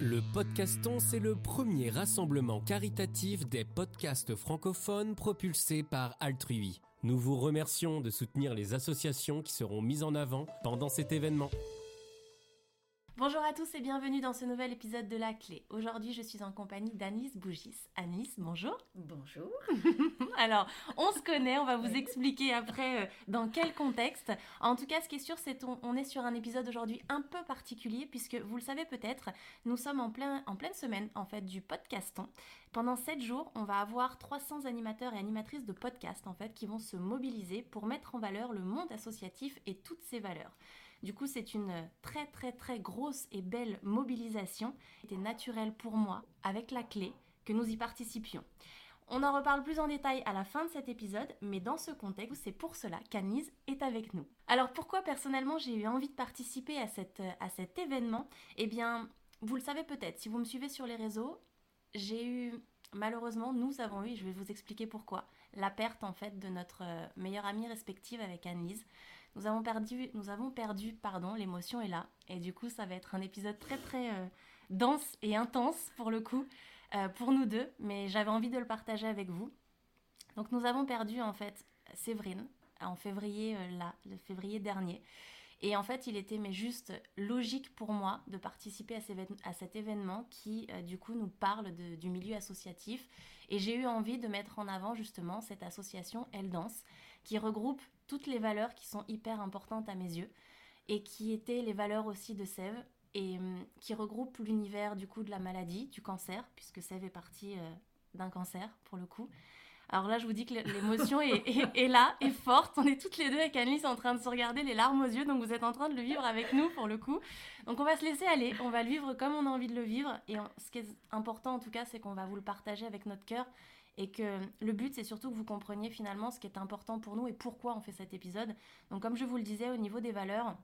Le Podcaston, c'est le premier rassemblement caritatif des podcasts francophones propulsés par Altrui. Nous vous remercions de soutenir les associations qui seront mises en avant pendant cet événement. Bonjour à tous et bienvenue dans ce nouvel épisode de La Clé. Aujourd'hui, je suis en compagnie d'Anis Bougis. Anis, bonjour. Bonjour. Alors, on se connaît, on va vous expliquer après euh, dans quel contexte. En tout cas, ce qui est sûr, c'est qu'on on est sur un épisode aujourd'hui un peu particulier puisque vous le savez peut-être, nous sommes en, plein, en pleine semaine en fait du podcaston. Pendant 7 jours, on va avoir 300 animateurs et animatrices de podcast en fait qui vont se mobiliser pour mettre en valeur le monde associatif et toutes ses valeurs. Du coup, c'est une très très très grosse et belle mobilisation. C'était naturel pour moi, avec la clé, que nous y participions. On en reparle plus en détail à la fin de cet épisode, mais dans ce contexte, c'est pour cela qu'Anise est avec nous. Alors pourquoi personnellement j'ai eu envie de participer à, cette, à cet événement? Eh bien, vous le savez peut-être, si vous me suivez sur les réseaux, j'ai eu malheureusement, nous avons eu, je vais vous expliquer pourquoi, la perte en fait de notre euh, meilleure amie respective avec Anise. Nous avons perdu, nous avons perdu, pardon, l'émotion est là. Et du coup, ça va être un épisode très très euh, dense et intense pour le coup, euh, pour nous deux. Mais j'avais envie de le partager avec vous. Donc nous avons perdu en fait Séverine en février, là, le février dernier. Et en fait, il était mais juste logique pour moi de participer à, cet événement qui, euh, du coup, nous parle du milieu associatif. Et j'ai eu envie de mettre en avant justement cette association Elle Danse, qui regroupe toutes les valeurs qui sont hyper importantes à mes yeux et qui étaient les valeurs aussi de Sève et hum, qui regroupe l'univers du coup de la maladie, du cancer, puisque Sève est partie euh, d'un cancer pour le coup. Alors là, je vous dis que l'émotion est, là, est forte. On est toutes les deux avec Annelise en train de se regarder les larmes aux yeux, donc vous êtes en train de le vivre avec nous pour le coup. Donc on va se laisser aller, on va le vivre comme on a envie de le vivre. Et ce qui est important en tout cas, c'est qu'on va vous le partager avec notre cœur et que le but c'est surtout que vous compreniez finalement ce qui est important pour nous et pourquoi on fait cet épisode. Donc comme je vous le disais au niveau des valeurs,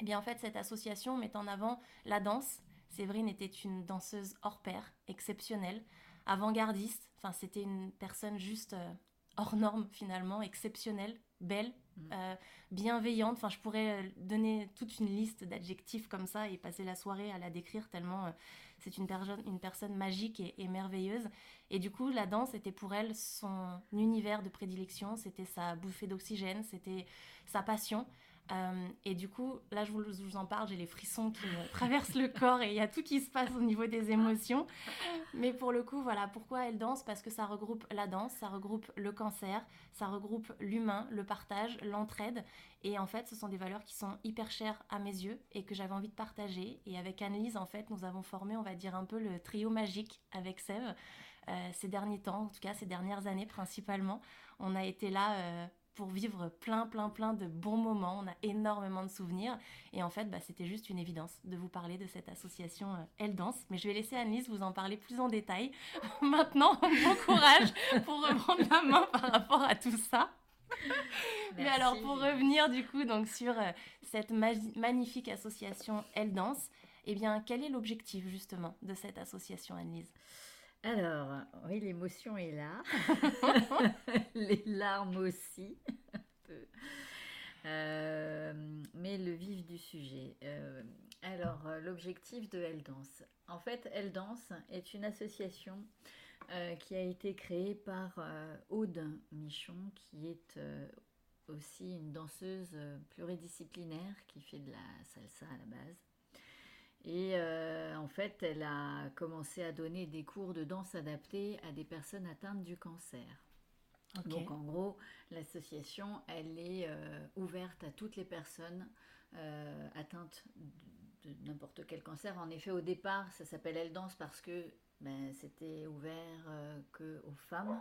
eh bien en fait cette association met en avant la danse. Séverine était une danseuse hors pair, exceptionnelle avant-gardiste. Enfin, c'était une personne juste euh, hors norme finalement, exceptionnelle, belle, mm. euh, bienveillante. Enfin, je pourrais euh, donner toute une liste d'adjectifs comme ça et passer la soirée à la décrire tellement c'est une, une personne magique et, et, merveilleuse. Et du coup, la danse était pour elle son univers de prédilection, c'était sa bouffée d'oxygène, c'était sa passion. Euh, et du coup, là, je vous, en parle, j'ai les frissons qui me traversent le corps et il y a tout qui se passe au niveau des émotions. Mais pour le coup, voilà, pourquoi elle danse? Parce que ça regroupe la danse, ça regroupe le cancer, ça regroupe l'humain, le partage, l'entraide. Et en fait, ce sont des valeurs qui sont hyper chères à mes yeux et que j'avais envie de partager. Et avec Annelise, en fait, nous avons formé, on va dire, un peu le trio magique avec Sève. Euh, ces derniers temps, en tout cas ces dernières années principalement, on a été là euh, pour vivre plein, plein, plein de bons moments. On a énormément de souvenirs. Et en fait, bah, c'était juste une évidence de vous parler de cette association euh, Elle Danse. Mais je vais laisser Annelise vous en parler plus en détail. Maintenant, bon courage pour reprendre la main par rapport à tout ça. Mais alors, pour revenir du coup donc, sur euh, cette magnifique association Elle Danse, eh bien, quel est l'objectif justement de cette association, Annelise? Alors, oui, l'émotion est là. Les larmes aussi. Euh, mais le vif du sujet. Euh, alors, euh, l'objectif de Elle Danse. En fait, Elle Danse est une association qui a été créée par Aude Michon, qui est aussi une danseuse pluridisciplinaire qui fait de la salsa à la base. Et euh, en fait, elle a commencé à donner des cours de danse adaptés à des personnes atteintes du cancer. Donc en gros, l'association, elle est euh, ouverte à toutes les personnes euh, atteintes de, n'importe quel cancer. En effet, au départ, ça s'appelle Elle Danse parce que ben, c'était ouvert que aux femmes.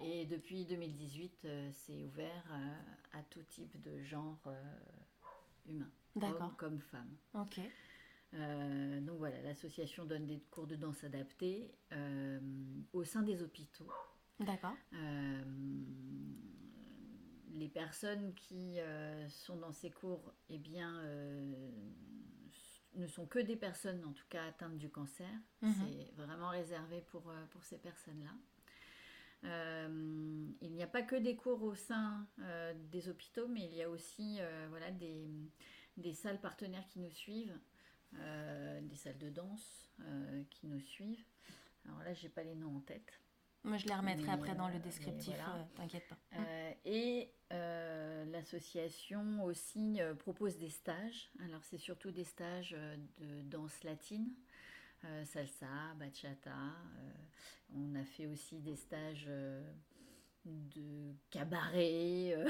Et depuis 2018, c'est ouvert à tout type de genre humain, hommes comme femmes. Ok. Euh, donc voilà, l'association donne des cours de danse adaptés euh, au sein des hôpitaux. D'accord. Euh, les personnes qui sont dans ces cours, eh bien, ne sont que des personnes, en tout cas, atteintes du cancer. Mhm. C'est vraiment réservé pour, pour ces personnes-là. il n'y a pas que des cours au sein des hôpitaux, mais il y a aussi voilà, des, des salles partenaires qui nous suivent des salles de danse qui nous suivent. Alors là, j'ai pas les noms en tête. Moi, je les remettrai après dans le descriptif, t'inquiète pas. et l'association aussi propose des stages. Alors, c'est surtout des stages de danse latine. salsa, bachata. on a fait aussi des stages de cabaret. Euh.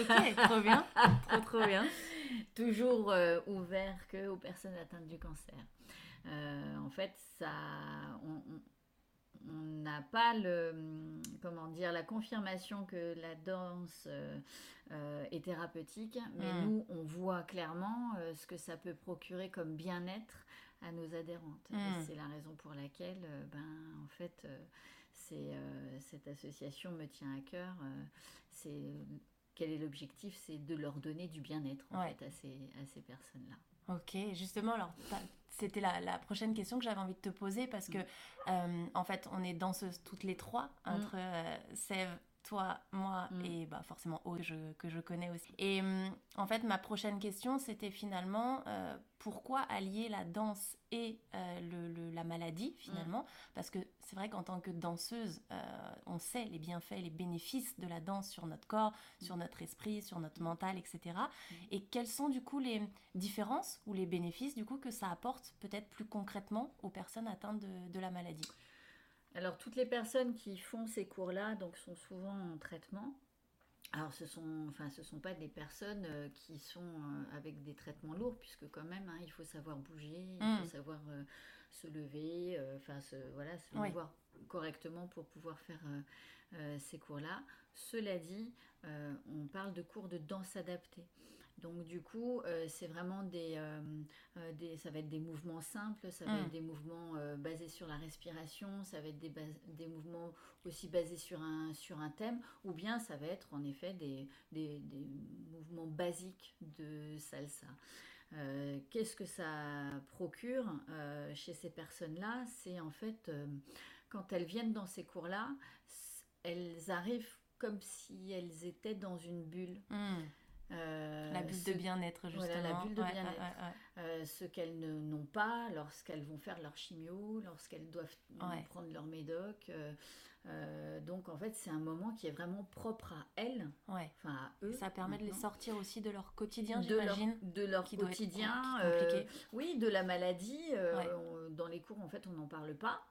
ok, trop bien, trop trop bien. Toujours euh, ouvert que aux personnes atteintes du cancer. Euh, en fait, ça, on n'a pas le, comment dire, la confirmation que la danse est thérapeutique, mais hmm. nous, on voit clairement ce que ça peut procurer comme bien-être à nos adhérentes. Hmm. C'est la raison pour laquelle, ben, en fait euh, cette association me tient à cœur. Euh, c'est quel est l'objectif C'est de leur donner du bien-être en fait à ces, à ces personnes-là. Ok, justement, alors c'était la, la, prochaine question que j'avais envie de te poser parce que, mm. euh, en fait, on est danseuses toutes les trois, mm. entre Sève, toi, moi mm. et bah, forcément Aude que je, que je connais aussi. Et hum, en fait, ma prochaine question, c'était finalement euh, pourquoi allier la danse et euh, le, la maladie finalement? Mm. Parce que c'est vrai qu'en tant que danseuse, euh, on sait les bienfaits, les bénéfices de la danse sur notre corps, mm. sur notre esprit, sur notre mental, etc. Et quelles sont du coup les différences ou les bénéfices du coup que ça apporte peut-être plus concrètement aux personnes atteintes de, de la maladie? Alors, toutes les personnes qui font ces cours-là donc, sont souvent en traitement. Alors, ce sont, enfin, ce sont pas des personnes euh, qui sont euh, avec des traitements lourds, puisque quand même, hein, il faut savoir bouger, il faut mm. savoir euh, se lever, enfin, se, voilà, se voir correctement pour pouvoir faire ces cours-là. Cela dit, on parle de cours de danse adaptée. Donc du coup, euh, c'est vraiment des, euh, euh, des, ça va être des mouvements simples, ça va mm. être des mouvements basés sur la respiration, ça va être des, des, mouvements aussi basés sur un, sur un thème, ou bien ça va être en effet des, des, des mouvements basiques de salsa. Qu'est-ce que ça procure chez ces personnes-là? C'est en fait, quand elles viennent dans ces cours-là, elles arrivent comme si elles étaient dans une bulle. Mm. Euh, la bulle de bien-être, justement. Voilà, la bulle de bien-être. Euh, ce qu'elles n'ont pas lorsqu'elles vont faire leur chimio, lorsqu'elles doivent prendre leur médoc. Euh, donc, en fait, c'est un moment qui est vraiment propre à elles, enfin à eux. Ça permet de les sortir aussi de leur quotidien, j'imagine. De leur, quotidien. oui, de la maladie. dans les cours, en fait, on n'en parle pas.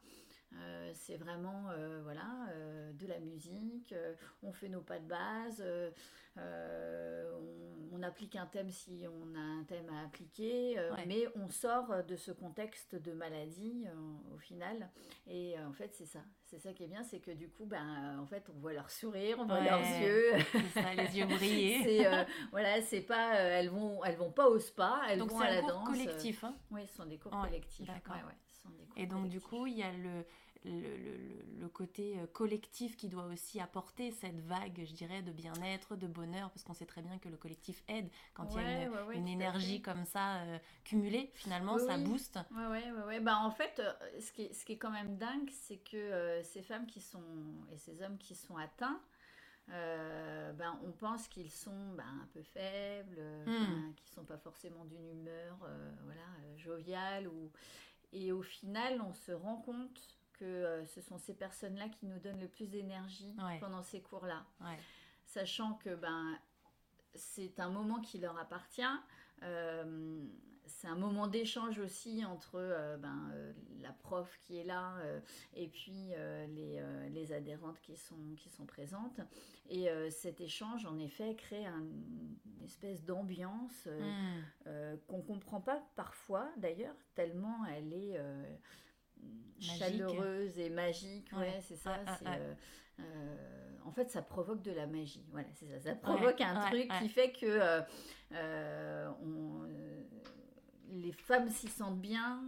Euh, c'est vraiment euh, voilà euh, de la musique, on fait nos pas de base, on, applique un thème si on a un thème à appliquer, mais on sort de ce contexte de maladie au final. Et en fait, c'est ça. C'est ça qui est bien, c'est que du coup, ben, en fait, on voit leur sourire, on voit leurs yeux. Ça, les yeux briller. c'est, voilà, c'est pas, elles vont, elles vont pas au spa, elles vont à la danse. collectif. Hein oui, ce sont des cours collectifs. D'accord. Et donc, du coup, il y a le, le, côté euh, collectif qui doit aussi apporter cette vague, je dirais, de bien-être, de bonheur, parce qu'on sait très bien que le collectif aide quand il y a une, énergie comme ça euh, cumulée, finalement, ça booste. Ouais, ouais, Bah, en fait, euh, ce, qui est, ce qui est quand même dingue, c'est que ces femmes qui sont, et ces hommes qui sont atteints, ben, on pense qu'ils sont ben, un peu faibles, hmm. qu'ils ne sont pas forcément d'une humeur voilà, joviale. Ou... Et au final, on se rend compte que euh, ce sont ces personnes-là qui nous donnent le plus d'énergie pendant ces cours-là. Sachant que ben, c'est un moment qui leur appartient. Euh, c'est un moment d'échange aussi entre euh, ben, la prof qui est là et puis les, les, adhérentes qui sont, qui sont présentes. Et cet échange, en effet, crée une espèce d'ambiance mm. qu'on ne comprend pas parfois, d'ailleurs, tellement elle est chaleureuse et magique. Ouais, c'est ça. Euh, euh, en fait, ça provoque de la magie. Voilà, c'est ça. Ça provoque un truc qui fait que euh, les femmes s'y sentent bien.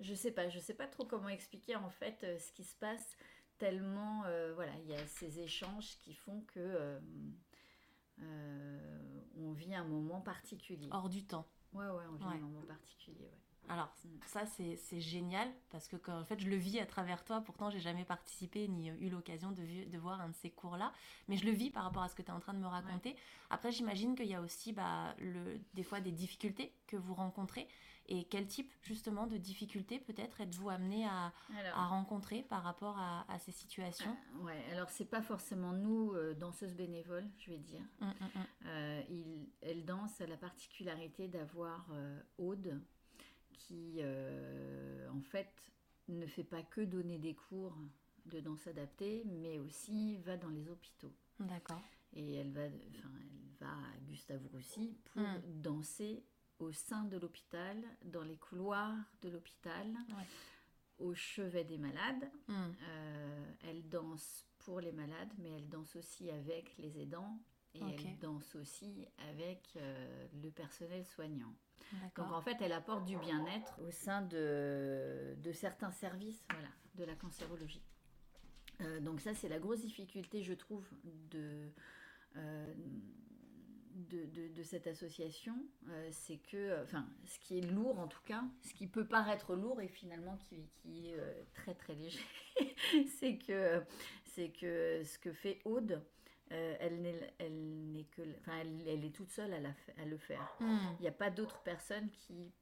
je sais pas, je sais pas trop comment expliquer en fait ce qui se passe. Tellement, voilà, il y a ces échanges qui font que on vit un moment particulier. Hors du temps. Ouais, ouais, on vit un moment particulier. Ouais. Alors ça c'est génial parce que en fait je le vis à travers toi, pourtant j'ai jamais participé ni eu l'occasion de, de, voir un de ces cours-là, mais je le vis par rapport à ce que tu es en train de me raconter. Après j'imagine qu'il y a aussi bah, le, des fois des difficultés que vous rencontrez. Et quel type justement de difficultés peut-être êtes-vous amené à, à, rencontrer par rapport à, à ces situations? Euh, Ouais, alors c'est pas forcément nous, euh, danseuses bénévoles, je vais dire. Hum, hum, hum. Euh, il, elle danse a la particularité d'avoir Aude qui en fait ne fait pas que donner des cours de danse adaptée, mais aussi va dans les hôpitaux. D'accord. Et elle va, enfin, elle va à Gustave Roussy pour danser au sein de l'hôpital, dans les couloirs de l'hôpital, au chevet des malades. Hmm. Euh, elle danse pour les malades, mais elle danse aussi avec les aidants et elle danse aussi avec euh, le personnel soignant. Donc en fait, elle apporte du bien-être au sein de, de, certains services voilà, de la cancérologie. Euh, donc ça, c'est la grosse difficulté, je trouve, de, de, cette association, euh, c'est que, euh, enfin, ce qui est lourd en tout cas, ce qui peut paraître lourd et finalement qui, qui est euh, très très léger, c'est que, c'est que ce que fait Aude, elle n'est, elle n'est que, enfin, elle, est toute seule à, la, à le faire. Hmm. Il n'y a pas d'autres personnes qui,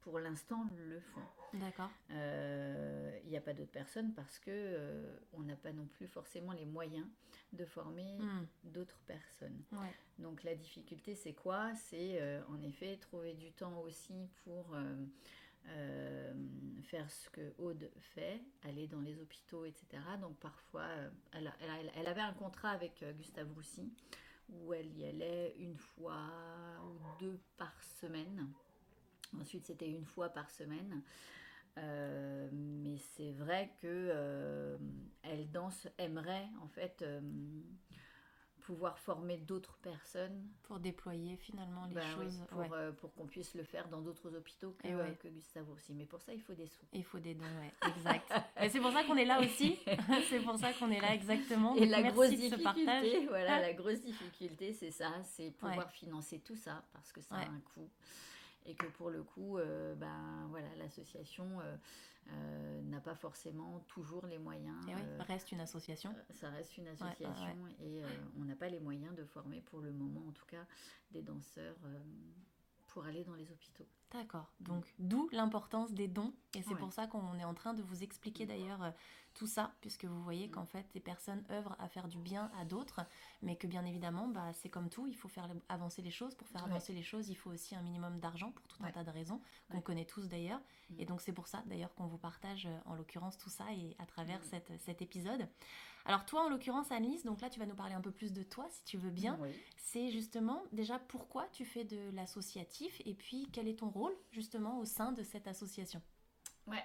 pour l'instant, le font. D'accord. Il n'y a pas d'autres personnes parce que on n'a pas non plus forcément les moyens de former hmm. d'autres personnes. Donc la difficulté, c'est quoi? C'est euh, en effet trouver du temps aussi pour euh, euh, faire ce que Aude fait, aller dans les hôpitaux, etc. Donc parfois, elle, elle, avait un contrat avec Gustave Roussy où elle y allait une fois ou deux par semaine. Ensuite, c'était une fois par semaine. Euh, mais c'est vrai que euh, elle danse, aimerait en fait euh, pouvoir former d'autres personnes. Pour déployer finalement les ben choses pour, pour qu'on puisse le faire dans d'autres hôpitaux que, que, Gustave aussi. Mais pour ça il faut des sous. Il faut des dons ouais. Exact. Et c'est pour ça qu'on est là aussi. C'est pour ça qu'on est là exactement. Et la grosse difficulté voilà la grosse difficulté c'est ça c'est pouvoir financer tout ça parce que ça a un coût et que pour le coup, euh, ben, voilà, l'association euh, euh, n'a pas forcément toujours les moyens. Et oui, reste une association. ça reste une association et on n'a pas les moyens de former pour le moment, en tout cas, des danseurs pour aller dans les hôpitaux. D'accord. Donc, d'où l'importance des dons. Et c'est pour ça qu'on est en train de vous expliquer d'ailleurs tout ça, puisque vous voyez qu'en fait, des personnes œuvrent à faire du bien à d'autres, mais que bien évidemment, bah, c'est comme tout, il faut faire avancer les choses. Pour faire avancer les choses, il faut aussi un minimum d'argent pour tout un tas de raisons, qu'on connaît tous d'ailleurs. Mm. Et donc, c'est pour ça d'ailleurs qu'on vous partage, euh, en l'occurrence, tout ça et à travers mm. cette, cet épisode. Alors, toi, en l'occurrence, Annelise, donc là, tu vas nous parler un peu plus de toi, si tu veux bien. C'est justement déjà pourquoi tu fais de l'associatif et puis quel est ton rôle justement au sein de cette association. Ouais,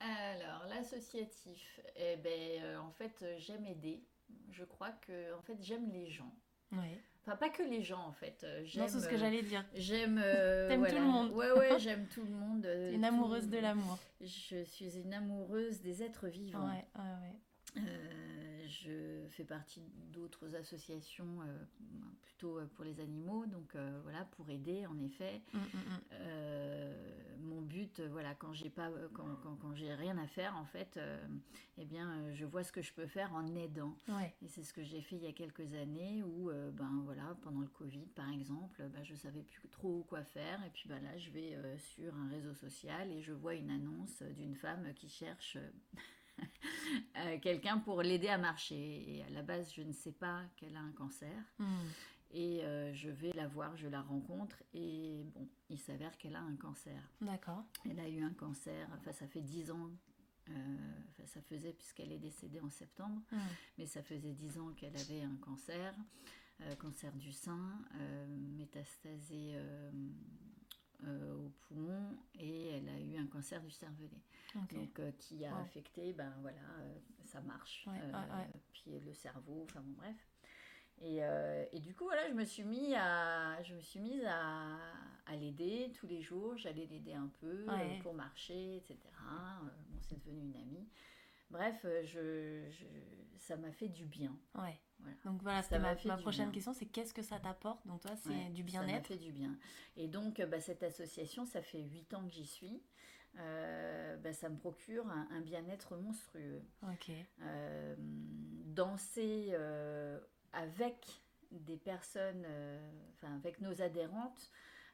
alors, l'associatif, eh ben, euh, en fait, euh, j'aime aider. Je crois que, en fait, j'aime les gens. Ouais. Enfin, pas que les gens, en fait. Euh, non, c'est ce que j'allais dire. J'aime. T'aimes tout le monde. Ouais, ouais, j'aime tout le monde. une amoureuse de l'amour. Je suis une amoureuse des êtres vivants. Ouais, ouais, ouais. Je fais partie d'autres associations plutôt pour les animaux, donc voilà, pour aider, en effet. Hum, hum, hum mon but, euh, voilà, quand j'ai pas, euh, quand, quand, j'ai rien à faire, en fait, euh, eh bien, je vois ce que je peux faire en aidant. Et c'est ce que j'ai fait il y a quelques années où, ben voilà, pendant le Covid, par exemple, ben, je savais plus trop quoi faire. Et puis ben, là, je vais sur un réseau social et je vois une annonce d'une femme qui cherche quelqu'un pour l'aider à marcher. Et à la base, je ne sais pas qu'elle a un cancer. Hmm. Et euh, je vais la voir, je la rencontre et bon, il s'avère qu'elle a un cancer. D'accord. Elle a eu un cancer, enfin ça fait 10 ans, euh, enfin ça faisait puisqu'elle est décédée en septembre, hmm. mais ça faisait 10 ans qu'elle avait un cancer, euh, cancer du sein, métastasé au poumon et elle a eu un cancer du cervelet. Donc qui a affecté, ben voilà, ça marche, puis le cerveau, enfin bon bref. Et, euh, et, du coup, voilà, je me suis, mis à, je me suis mise à, à l'aider tous les jours. J'allais l'aider un peu euh, pour marcher, etc. Euh, bon, c'est devenu une amie. Bref, je, je ça m'a fait du bien. Ouais. Voilà. Donc voilà, c'était ma, ma prochaine question, c'est qu'est-ce que ça t'apporte Donc toi, c'est du bien-être. Ça m'a fait du bien. Et donc, bah, cette association, ça fait 8 ans que j'y suis. bah, ça me procure un, un bien-être monstrueux. Ok. danser avec des personnes, euh, enfin avec nos adhérentes,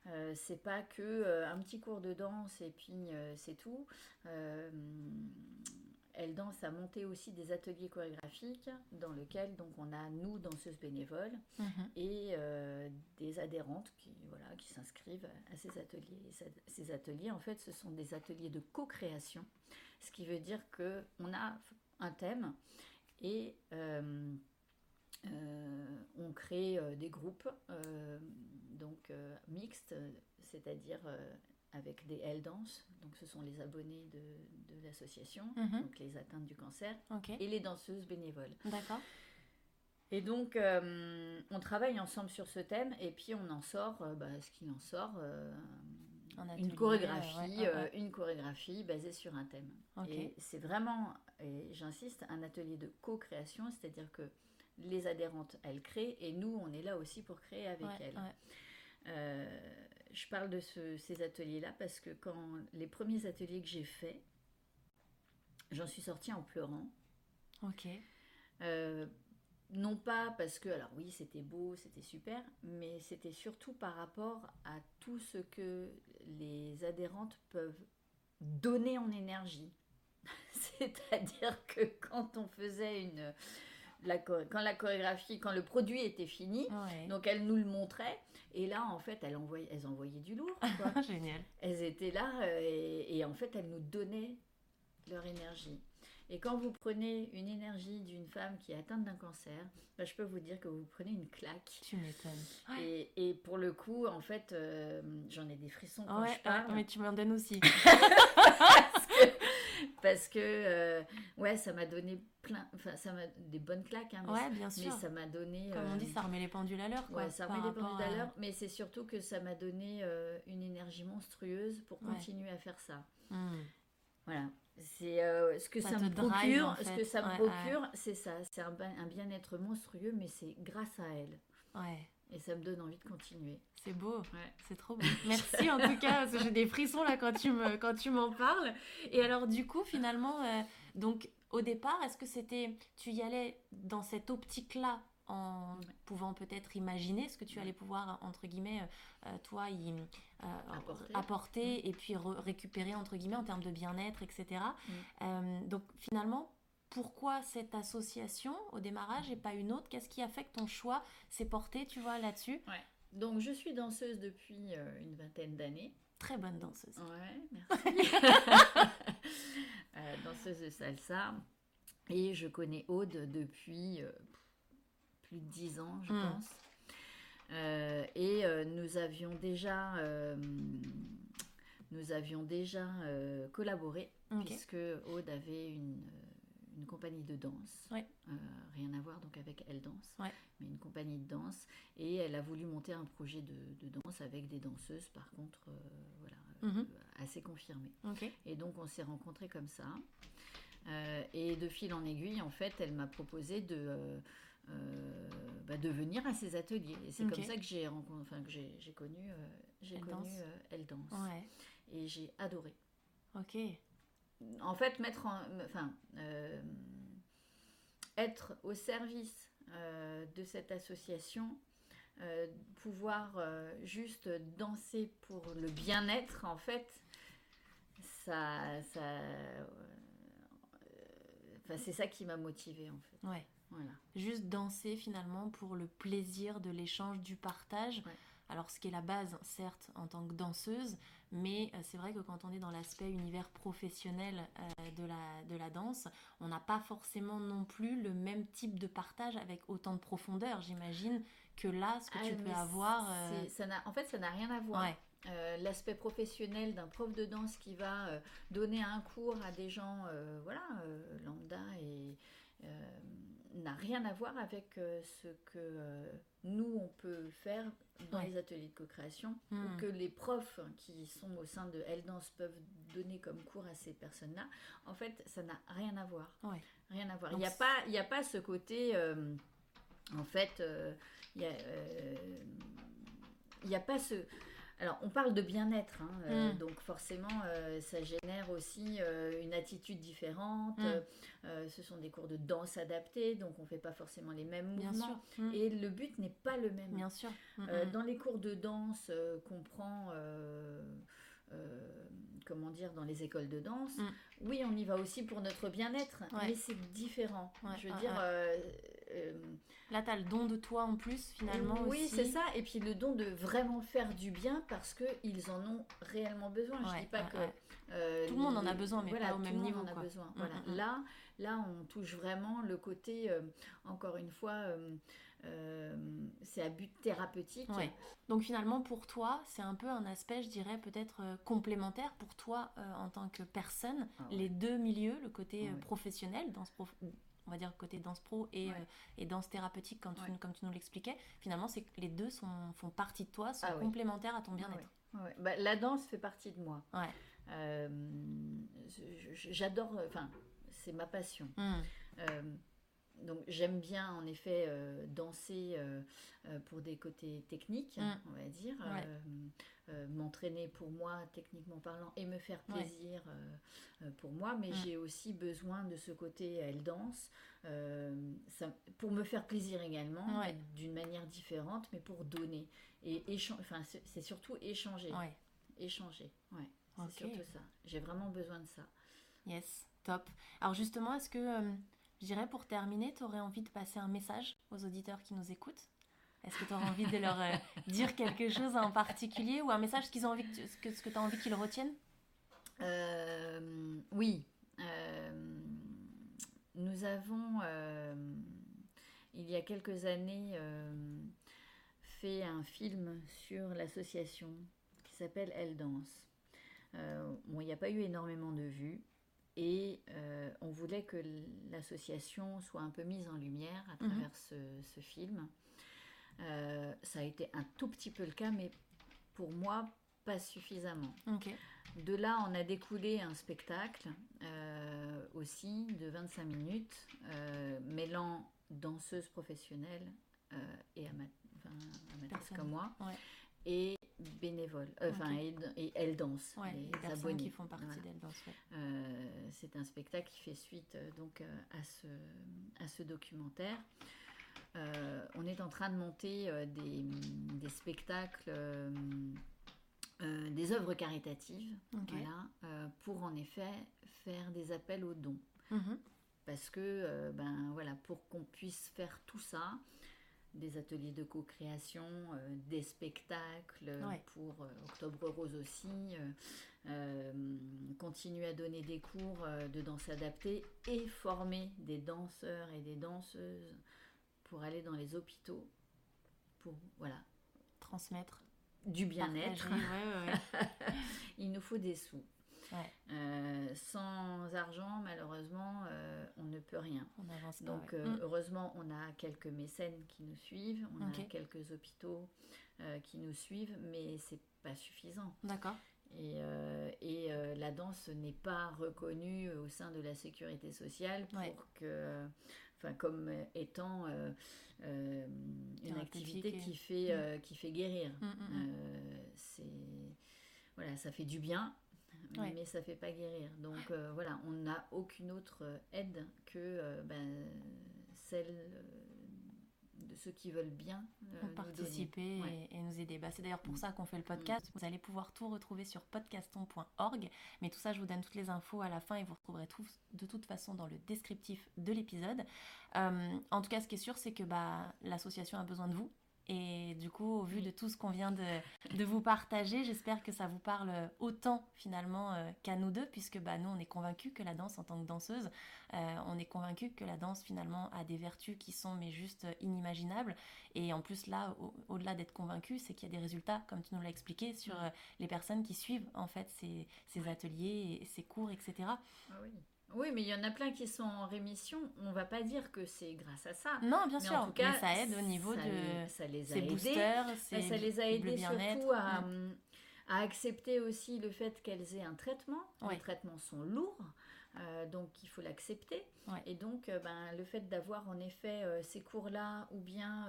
Euh, c'est pas que euh, un petit cours de danse et puis euh, c'est tout. Elle danse a monté aussi des ateliers chorégraphiques dans lesquels donc on a nous danseuses bénévoles Mhm. et des adhérentes qui voilà qui s'inscrivent à ces ateliers. Et ça- ces ateliers en fait ce sont des ateliers de co-création, ce qui veut dire que on a un thème et euh, euh, on crée euh, des groupes euh, donc euh, mixtes, euh, c'est-à-dire euh, avec des L danse, donc ce sont les abonnés de, de l'association, Mhm. donc les atteintes du cancer, et les danseuses bénévoles. d'accord. Et donc euh, on travaille ensemble sur ce thème et puis on en sort euh, bah, ce qu'il en sort. euh, atelier, une chorégraphie, ouais, ouais, ouais. une chorégraphie basée sur un thème. Et c'est vraiment, et j'insiste, un atelier de co-création, c'est-à-dire que les adhérentes, elles créent, et nous, on est là aussi pour créer avec Ouais, elles. Je parle de ce- ces ateliers-là parce que quand les premiers ateliers que j'ai faits, j'en suis sortie en pleurant. Ok. Euh, non pas parce que, alors oui, c'était beau, c'était super, mais c'était surtout par rapport à tout ce que les adhérentes peuvent donner en énergie. C'est-à-dire que quand on faisait une. La, quand la chorégraphie, quand le produit était fini, Ouais. donc elles nous le montraient, et là, en fait, elles envoyaient, elles envoyaient du lourd. quoi. Génial. Elles étaient là euh, et, et en fait elles nous donnaient leur énergie. Et quand vous prenez une énergie d'une femme qui est atteinte d'un cancer, bah, je peux vous dire que vous prenez une claque. Tu m'étonnes. Ouais. Et, et pour le coup, en fait, euh, j'en ai des frissons quand Ouais, je ouais, parle. mais tu m'en donnes aussi. parce que, parce que, euh, ouais, ça m'a donné plein, enfin, ça m'a des bonnes claques, hein, mais, Ouais, bien mais sûr. ça m'a donné. Comme on euh, dit, ça remet les pendules à l'heure. Ouais, ça remet les pendules à l'heure, mais c'est surtout que ça m'a donné euh, une énergie monstrueuse pour Ouais. continuer à faire ça. Hmm. Voilà. C'est euh, ce que Ça ça, me drive, procure, en ce fait. que ça me Ouais, procure, c'est ça, c'est un, un bien-être monstrueux, mais c'est grâce à elle. Ouais, Et ça me donne envie de continuer. c'est beau. Ouais. C'est trop beau. Merci en tout cas, parce que j'ai des frissons là quand tu me quand tu m'en parles. Et alors du coup, finalement, euh, donc au départ, est-ce que c'était tu y allais dans cette optique-là en Ouais. pouvant peut-être imaginer ce que tu allais pouvoir entre guillemets euh, euh, toi y euh, Apporter. apporter et puis re- récupérer entre guillemets en termes de bien-être, etc. Mm. Euh, donc finalement. Pourquoi cette association au démarrage et pas une autre? Qu'est-ce qui a fait que ton choix s'est porté, tu vois, là-dessus? Donc je suis danseuse depuis euh, une vingtaine d'années. Très bonne danseuse. Ouais, merci. Euh, danseuse de salsa. Et je connais Aude depuis euh, plus de dix ans, je Mm. pense. Euh, et nous avions déjà, nous avions déjà euh, collaboré, puisque Aude avait une, une compagnie de danse. Ouais. Euh, rien à voir donc avec Elle Danse, Ouais. mais une compagnie de danse. Et elle a voulu monter un projet de, de danse avec des danseuses, par contre, euh, voilà, Mhm. euh, assez confirmées. Et donc on s'est rencontrés comme ça. Et de fil en aiguille, en fait, elle m'a proposé de, bah, de venir à ses ateliers. Et c'est comme ça que j'ai rencontré, enfin que j'ai connu, j'ai Elle connu danse. Elle danse. Ouais. Et j'ai adoré. Ok. En fait, mettre en, enfin, euh, être au service euh, de cette association. euh, pouvoir juste danser pour le bien-être, en fait, ça, ça, c'est ça qui m'a motivée en fait. Ouais. Voilà. Juste danser finalement pour le plaisir de l'échange, du partage. Ouais. Alors ce qui est la base, certes, en tant que danseuse, mais euh, c'est vrai que quand on est dans l'aspect univers professionnel euh, de, la, de la danse, on n'a pas forcément non plus le même type de partage avec autant de profondeur, j'imagine, que là, ce que Ah, tu peux avoir... euh, ça en fait, ça n'a rien à voir. Ouais, Euh, L'aspect professionnel d'un prof de danse qui va euh, donner un cours à des gens, euh, voilà, lambda, et n'a rien à voir avec euh, ce que euh, nous on peut faire dans Ouais. les ateliers de co-création Hmm. ou que les profs qui sont au sein de Elle Danse peuvent donner comme cours à ces personnes-là. En fait, ça n'a rien à voir. Ouais. Rien à voir. Il n'y a pas, y a pas ce côté. euh, en fait, euh, il a, euh, il n'y a pas ce. Alors, on parle de bien-être, hein, euh, Mm. donc forcément, euh, ça génère aussi euh, une attitude différente. Mm. Ce sont des cours de danse adaptés, donc on ne fait pas forcément les mêmes Bien mouvements. sûr. Mm. Et le but n'est pas le même. Bien sûr. Dans les cours de danse qu'on prend, euh, comment dire, dans les écoles de danse, Mm. oui, on y va aussi pour notre bien-être, Ouais. mais c'est différent. Ouais, Je veux dire, ouais. euh, Là, tu as le don de toi en plus, finalement. oui, c'est ça. Et puis le don de vraiment faire du bien parce qu'ils en ont réellement besoin. Je Ouais, dis pas ouais, que ouais. euh, Tout le monde en a besoin, mais voilà, pas au tout même le monde niveau, en a quoi. besoin. Mm, Voilà. mm, mm. Là, là, on touche vraiment le côté, euh, encore une fois, euh, euh, c'est à but thérapeutique. Ouais. Donc finalement, pour toi, c'est un peu un aspect, je dirais, peut-être euh, complémentaire pour toi euh, en tant que personne. Ah ouais. Les deux milieux, le côté euh, Ouais. professionnel, danse prof- on va dire côté danse pro et, Ouais. euh, et danse thérapeutique, quand tu- Ouais. comme tu nous l'expliquais. Finalement, c'est que les deux sont, font partie de toi, sont Ah complémentaires à ton bien-être. Bah, la danse fait partie de moi. Euh, J'adore, enfin, c'est ma passion. Mm. Euh, donc j'aime bien en effet danser pour des côtés techniques, Mm. on va dire. Euh, m'entraîner pour moi techniquement parlant et me faire plaisir euh, euh, pour moi, mais j'ai aussi besoin de ce côté elle danse ça- pour me faire plaisir également Ouais. d'une manière différente, mais pour donner et. Enfin c'est surtout échanger, échanger. Ouais, c'est surtout ça. J'ai vraiment besoin de ça. Yes, top. Alors justement, est-ce que, je dirais pour terminer, tu aurais envie de passer un message aux auditeurs qui nous écoutent? Est-ce que tu aurais envie de leur euh, dire quelque chose en particulier ou un message qu'ils ont envie que, tu- ce que, ce que tu as envie qu'ils retiennent? Euh, oui. Euh, nous avons, il y a quelques années, fait un film sur l'association qui s'appelle Elle Danse. Bon, il n'y a pas eu énormément de vues et euh, on voulait que l'association soit un peu mise en lumière à Mhm. travers ce, ce film. Euh, ça a été un tout petit peu le cas, mais pour moi, pas suffisamment. De là, on a découlé un spectacle euh, aussi de 25 minutes, euh, mêlant danseuses professionnelles et enfin, amateurs comme moi, Ouais. et bénévoles, enfin, et, et elles dansent, Ouais, les, les personnes abonnés. qui font partie Voilà. d'elle danse. ouais. Euh, c'est un spectacle qui fait suite donc à, ce, à ce documentaire. Euh, on est en train de monter euh, des, des spectacles, euh, des œuvres caritatives, voilà, pour en effet faire des appels aux dons. Mhm. Parce que, ben voilà, pour qu'on puisse faire tout ça, des ateliers de co-création, euh, des spectacles Ouais. pour euh, Octobre Rose aussi, euh, continuer à donner des cours de danse adaptée et former des danseurs et des danseuses pour aller dans les hôpitaux, pour voilà, Transmettre. du bien-être. ouais, ouais. Il nous faut des sous. Ouais. Euh, sans argent, malheureusement, euh, on ne peut rien. On avance pas, Donc euh, Mm. heureusement, on a quelques mécènes qui nous suivent, on a quelques hôpitaux qui nous suivent, mais c'est pas suffisant. D'accord. Et, et la danse n'est pas reconnue au sein de la sécurité sociale pour que, enfin, comme étant euh, euh, une activité qui fait, Mm. euh, qui fait guérir. Mm, mm. Euh, c'est voilà, ça fait du bien, Ouais. mais ça fait pas guérir. Donc euh, voilà, on n'a aucune autre euh, aide que euh, ben, celle euh, de ceux qui veulent bien euh, nous participer et, et nous aider. Bah, c'est d'ailleurs pour Mm. ça qu'on fait le podcast. Vous allez pouvoir tout retrouver sur podcaston.org. Mais tout ça, je vous donne toutes les infos à la fin et vous retrouverez tout de toute façon dans le descriptif de l'épisode. Euh, en tout cas, ce qui est sûr, c'est que bah, l'association a besoin de vous. Et du coup, au vu de tout ce qu'on vient de, de vous partager, j'espère que ça vous parle autant finalement euh, qu'à nous deux, puisque bah, nous, on est convaincus que la danse en tant que danseuse, euh, on est convaincus que la danse finalement a des vertus qui sont mais juste inimaginables. Et en plus là, au- au-delà d'être convaincus, c'est qu'il y a des résultats, comme tu nous l'as expliqué, sur euh, les personnes qui suivent en fait ces, ces ateliers, et ces cours, etc. Ah oui. Oui, mais il y en a plein qui sont en rémission. On va pas dire que c'est grâce à ça. Non, bien mais sûr, en tout cas, mais ça aide au niveau ça de les- ça les a ces aidés. boosters, ces ça les a aidés surtout à, à accepter aussi le fait qu'elles aient un traitement. Ouais. Les traitements sont lourds. Donc il faut l'accepter. Ouais. Et donc ben, le fait d'avoir en effet ces cours-là ou bien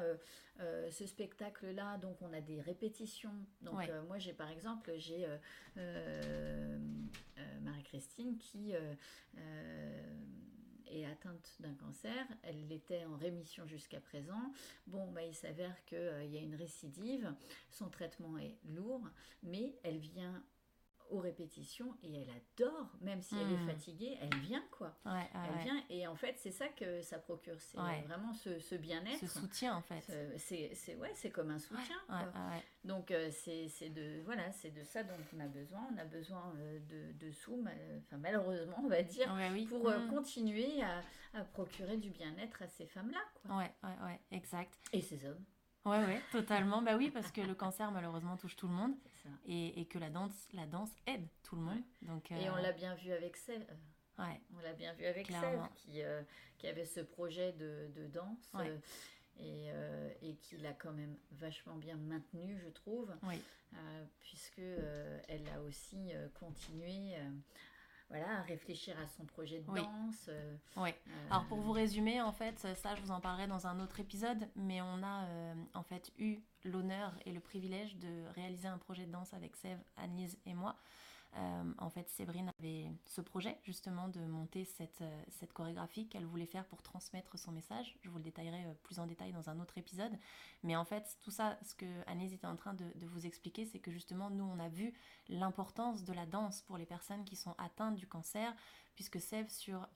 ce spectacle-là, donc on a des répétitions. Donc moi j'ai par exemple, j'ai Marie-Christine qui est atteinte d'un cancer. Elle l'était en rémission jusqu'à présent. Bon, bah, il s'avère qu'il euh, y a une récidive. Son traitement est lourd, mais elle vient aux répétitions et elle adore, même si elle est hmm. fatiguée, elle vient quoi. elle vient et en fait c'est ça que ça procure, c'est vraiment ce, bien-être. Ce soutien en fait. C'est ouais, c'est comme un soutien. Donc euh, c'est de voilà, c'est de ça dont on a besoin. On a besoin euh, de, de sous, enfin malheureusement on va dire, pour euh, hmm. continuer à, à, procurer du bien-être à ces femmes-là. Ouais, ouais, ouais, exact. Et ces hommes. Ouais, ouais, totalement. bah oui, parce que le cancer malheureusement touche tout le monde et, et, que la danse, la danse aide tout le monde. Donc, Et on euh, l'a bien vu avec Sève. Ouais. On l'a bien vu avec Sève qui, euh, qui avait ce projet de, de danse. Euh, et, et qui l'a quand même vachement bien maintenu, je trouve, oui. puisque elle a aussi continué voilà, réfléchir à son projet de danse. Euh, oui. Euh, Alors pour vous résumer, en fait, ça je vous en parlerai dans un autre épisode, mais on a euh, en fait eu l'honneur et le privilège de réaliser un projet de danse avec Sève, Anise et moi. Euh, en fait, Séverine avait ce projet justement de monter cette, euh, cette chorégraphie qu'elle voulait faire pour transmettre son message. Je vous le détaillerai euh, plus en détail dans un autre épisode. Mais en fait, tout ça, ce que Agnès était en train de, vous expliquer, c'est que justement, nous, on a vu l'importance de la danse pour les personnes qui sont atteintes du cancer, puisque Sève, sur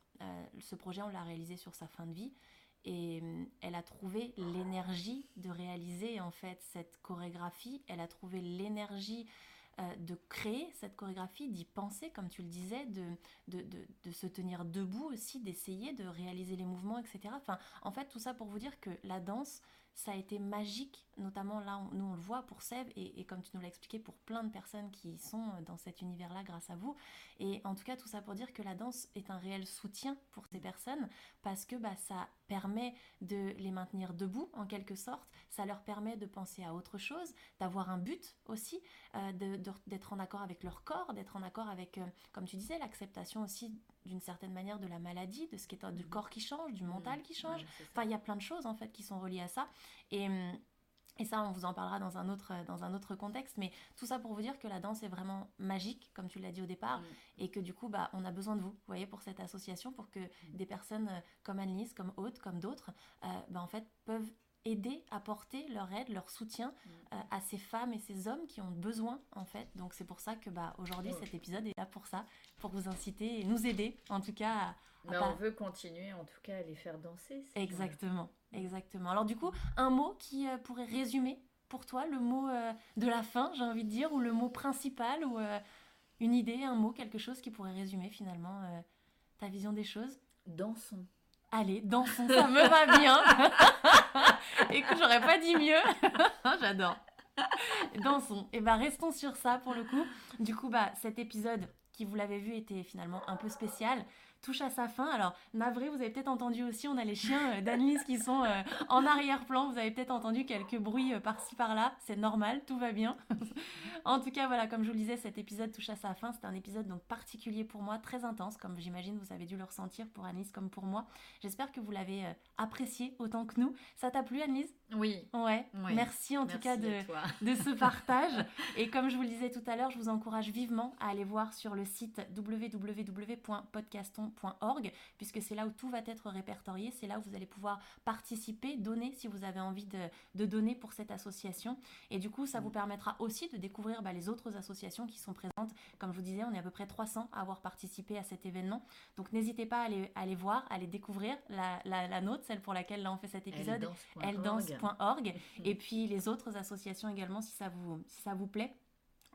ce projet, on l'a réalisé sur sa fin de vie. Et elle a trouvé l'énergie de réaliser en fait cette chorégraphie. Elle a trouvé l'énergie euh, de créer cette chorégraphie, d'y penser, comme tu le disais, de, de, de, se tenir debout aussi, d'essayer de réaliser les mouvements, etc. Enfin, en fait, tout ça pour vous dire que la danse, ça a été magique, notamment là, nous on le voit pour Sève et, comme tu nous l'as expliqué pour plein de personnes qui sont dans cet univers-là grâce à vous. Et en tout cas, tout ça pour dire que la danse est un réel soutien pour ces personnes parce que bah, ça permet de les maintenir debout en quelque sorte, ça leur permet de penser à autre chose, d'avoir un but aussi, euh, d'être en accord avec leur corps, d'être en accord avec, euh, comme tu disais, l'acceptation aussi d'une certaine manière de la maladie, de ce qui est du mhm. corps qui change, du mental mhm. qui change. enfin, il y a plein de choses en fait qui sont reliées à ça. Et, et ça, on vous en parlera dans un, autre, dans un autre contexte. Mais tout ça pour vous dire que la danse est vraiment magique, comme tu l'as dit au départ, mhm. et que du coup, bah, on a besoin de vous, vous voyez, pour cette association, pour que des personnes euh, comme Annelise, comme Aude, comme d'autres, euh, bah, en fait, peuvent aider, apporter leur aide, leur soutien mm. euh, à ces femmes et ces hommes qui ont besoin en fait. Donc c'est pour ça que bah, aujourd'hui cet épisode est là pour ça, pour vous inciter et nous aider en tout cas. À, Mais on veut continuer en tout cas à les faire danser. Exactement, exactement. Alors du coup, un mot qui euh, pourrait résumer pour toi le mot euh, de la fin, j'ai envie de dire, ou le mot principal, ou une idée, un mot, quelque chose qui pourrait résumer finalement ta vision des choses? Dansons. Allez, dansons, ça me va bien. Écoute, j'aurais pas dit mieux. J'adore. Dansons. Et eh bah ben, restons sur ça pour le coup. Du coup, bah cet épisode qui vous l'avez vu était finalement un peu spécial touche à sa fin. Alors, navré, vous avez peut-être entendu aussi, on a les chiens euh, d'Annelise qui sont euh, en arrière-plan. Vous avez peut-être entendu quelques bruits euh, par-ci par-là. C'est normal, tout va bien. en tout cas, voilà, comme je vous le disais, cet épisode touche à sa fin. C'est un épisode donc particulier pour moi, très intense, comme j'imagine vous avez dû le ressentir pour Annelise comme pour moi. J'espère que vous l'avez apprécié autant que nous. Ça t'a plu, Annelise? Oui. Ouais. Merci en tout cas de, de ce partage. Et comme je vous le disais tout à l'heure, je vous encourage vivement à aller voir sur le site www.podcaston puisque c'est là où tout va être répertorié, c'est là où vous allez pouvoir participer, donner si vous avez envie de, donner pour cette association. Et du coup, ça vous permettra aussi de découvrir bah, les autres associations qui sont présentes. Comme je vous disais, on est à peu près 300 à avoir participé à cet événement. Donc n'hésitez pas à aller, à aller voir, à aller découvrir la, la, nôtre, celle pour laquelle là on fait cet épisode, elledance.org. et puis les autres associations également si ça vous, si ça vous plaît.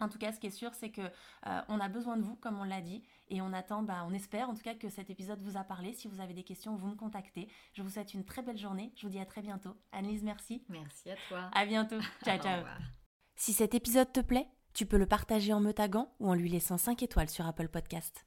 En tout cas, ce qui est sûr, c'est que euh, on a besoin de vous, comme on l'a dit, et on attend, bah, on espère en tout cas que cet épisode vous a parlé. Si vous avez des questions, vous me contactez. Je vous souhaite une très belle journée. Je vous dis à très bientôt. Annelise, merci. Merci à toi. À bientôt. Ciao, ciao. Si cet épisode te plaît, tu peux le partager en me taguant ou en lui laissant 5 étoiles sur Apple Podcast.